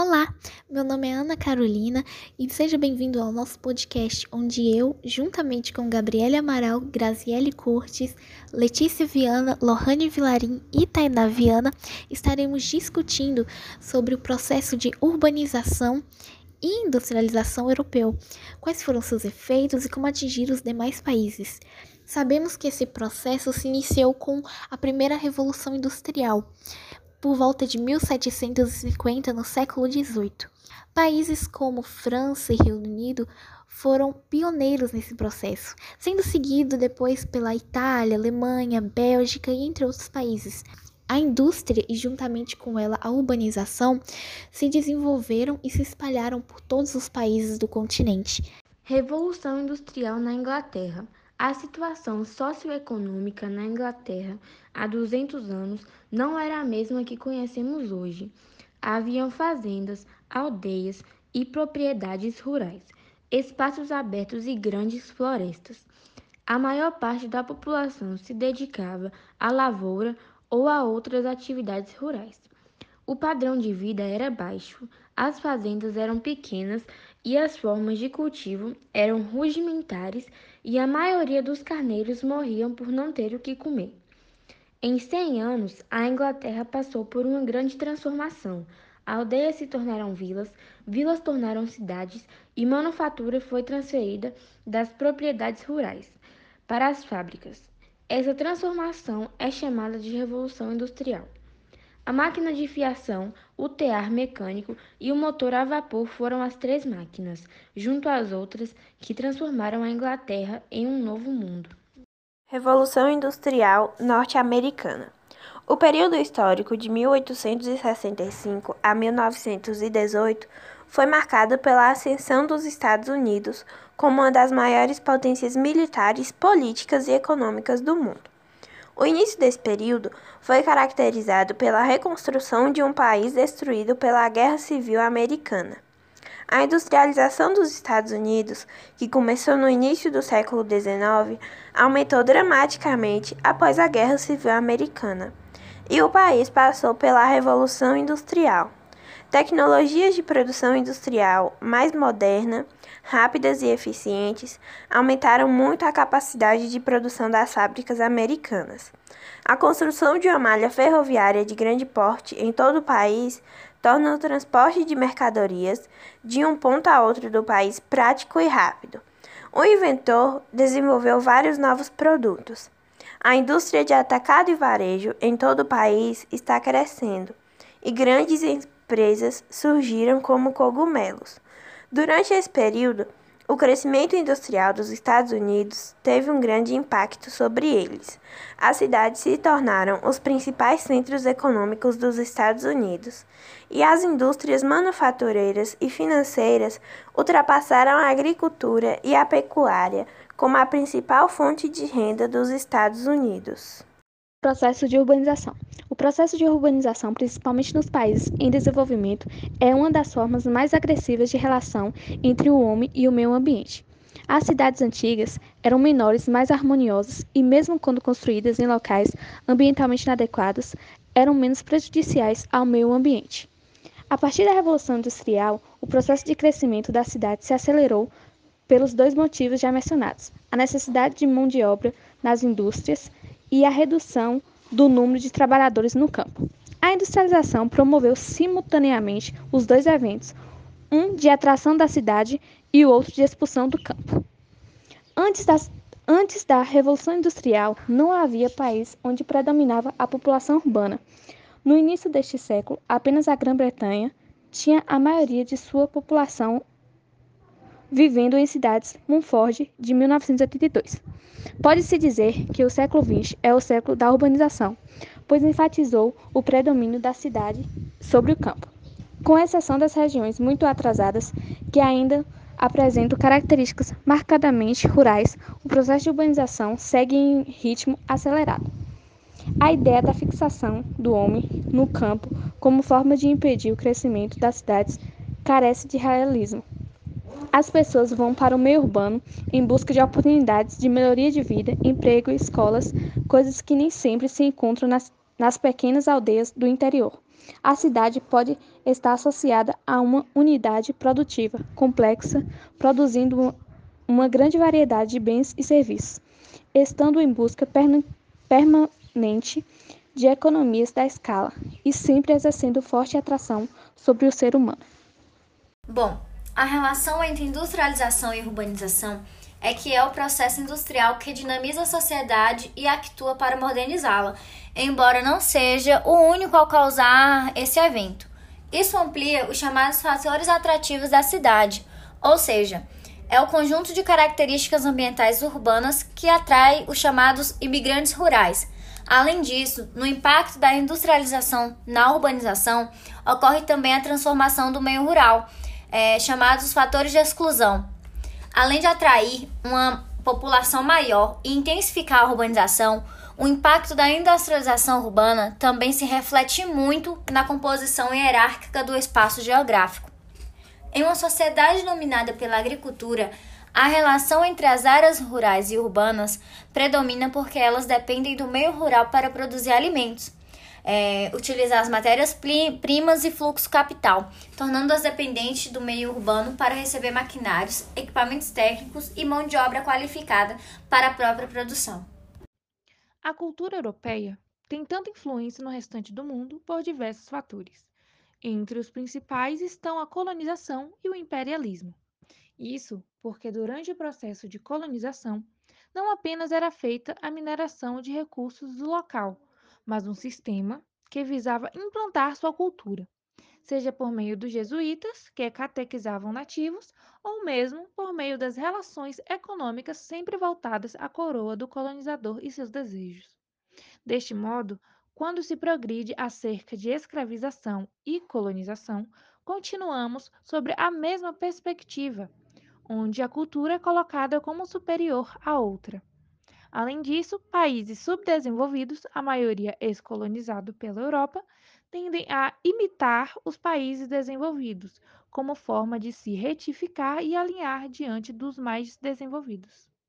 Olá, meu nome é Ana Carolina e seja bem-vindo ao nosso podcast, onde eu, juntamente com Gabriele Amaral, Graziele Cortes, Letícia Viana, Lohane Vilarim e Tainá Viana, estaremos discutindo sobre o processo de urbanização e industrialização europeu, quais foram seus efeitos e como atingir os demais países. Sabemos que esse processo se iniciou com a primeira Revolução Industrial, por volta de 1750, no século XVIII. Países como França e Reino Unido foram pioneiros nesse processo, sendo seguido depois pela Itália, Alemanha, Bélgica e entre outros países. A indústria e, juntamente com ela, a urbanização se desenvolveram e se espalharam por todos os países do continente. Revolução Industrial na Inglaterra. A situação socioeconômica na Inglaterra há 200 anos não era a mesma que conhecemos hoje. Haviam fazendas, aldeias e propriedades rurais, espaços abertos e grandes florestas. A maior parte da população se dedicava à lavoura ou a outras atividades rurais. O padrão de vida era baixo, as fazendas eram pequenas e as formas de cultivo eram rudimentares e a maioria dos carneiros morriam por não ter o que comer. Em 100 anos, a Inglaterra passou por uma grande transformação. Aldeias se tornaram vilas, vilas tornaram cidades e manufatura foi transferida das propriedades rurais para as fábricas. Essa transformação é chamada de Revolução Industrial. A máquina de fiação, o tear mecânico e o motor a vapor foram as três máquinas, junto às outras, que transformaram a Inglaterra em um novo mundo. Revolução Industrial Norte-Americana O período histórico de 1865 a 1918 foi marcado pela ascensão dos Estados Unidos como uma das maiores potências militares, políticas e econômicas do mundo. O início desse período foi caracterizado pela reconstrução de um país destruído pela Guerra Civil Americana. A industrialização dos Estados Unidos, que começou no início do século XIX, aumentou dramaticamente após a Guerra Civil Americana, e o país passou pela Revolução Industrial. Tecnologias de produção industrial mais moderna, rápidas e eficientes aumentaram muito a capacidade de produção das fábricas americanas. A construção de uma malha ferroviária de grande porte em todo o país torna o transporte de mercadorias de um ponto a outro do país prático e rápido. O inventor desenvolveu vários novos produtos. A indústria de atacado e varejo em todo o país está crescendo e grandes empresas surgiram como cogumelos. Durante esse período, o crescimento industrial dos Estados Unidos teve um grande impacto sobre eles. As cidades se tornaram os principais centros econômicos dos Estados Unidos, e as indústrias manufatureiras e financeiras ultrapassaram a agricultura e a pecuária como a principal fonte de renda dos Estados Unidos. Processo de urbanização. O processo de urbanização, principalmente nos países em desenvolvimento, é uma das formas mais agressivas de relação entre o homem e o meio ambiente. As cidades antigas eram menores, mais harmoniosas e, mesmo quando construídas em locais ambientalmente inadequados, eram menos prejudiciais ao meio ambiente. A partir da Revolução Industrial, o processo de crescimento da cidade se acelerou pelos dois motivos já mencionados: a necessidade de mão de obra nas indústrias e a redução do número de trabalhadores no campo. A industrialização promoveu simultaneamente os dois eventos, um de atração da cidade e o outro de expulsão do campo. Antes, antes da Revolução Industrial, não havia país onde predominava a população urbana. No início deste século, apenas a Grã-Bretanha tinha a maioria de sua população vivendo em cidades Mumford de 1982. Pode-se dizer que o século XX é o século da urbanização, pois enfatizou o predomínio da cidade sobre o campo. Com exceção das regiões muito atrasadas, que ainda apresentam características marcadamente rurais, o processo de urbanização segue em ritmo acelerado. A ideia da fixação do homem no campo como forma de impedir o crescimento das cidades carece de realismo. As pessoas vão para o meio urbano em busca de oportunidades de melhoria de vida, emprego, escolas, coisas que nem sempre se encontram nas, nas pequenas aldeias do interior. A cidade pode estar associada a uma unidade produtiva complexa, produzindo uma grande variedade de bens e serviços, estando em busca permanente de economias da escala e sempre exercendo forte atração sobre o ser humano. Bom, a relação entre industrialização e urbanização é que é o processo industrial que dinamiza a sociedade e atua para modernizá-la, embora não seja o único a causar esse evento. Isso amplia os chamados fatores atrativos da cidade, ou seja, é o conjunto de características ambientais urbanas que atrai os chamados imigrantes rurais. Além disso, no impacto da industrialização na urbanização, ocorre também a transformação do meio rural é, chamados fatores de exclusão. Além de atrair uma população maior e intensificar a urbanização, o impacto da industrialização urbana também se reflete muito na composição hierárquica do espaço geográfico. Em uma sociedade dominada pela agricultura, a relação entre as áreas rurais e urbanas predomina porque elas dependem do meio rural para produzir alimentos é, utilizar as matérias-primas e fluxo capital, tornando-as dependentes do meio urbano para receber maquinários, equipamentos técnicos e mão de obra qualificada para a própria produção. A cultura europeia tem tanta influência no restante do mundo por diversos fatores. Entre os principais estão a colonização e o imperialismo. Isso porque, durante o processo de colonização, não apenas era feita a mineração de recursos do local, mas um sistema que visava implantar sua cultura, seja por meio dos jesuítas, que catequizavam nativos, ou mesmo por meio das relações econômicas sempre voltadas à coroa do colonizador e seus desejos. Deste modo, quando se progride acerca de escravização e colonização, continuamos sobre a mesma perspectiva, onde a cultura é colocada como superior à outra. Além disso, países subdesenvolvidos, a maioria ex-colonizado pela Europa, tendem a imitar os países desenvolvidos, como forma de se retificar e alinhar diante dos mais desenvolvidos.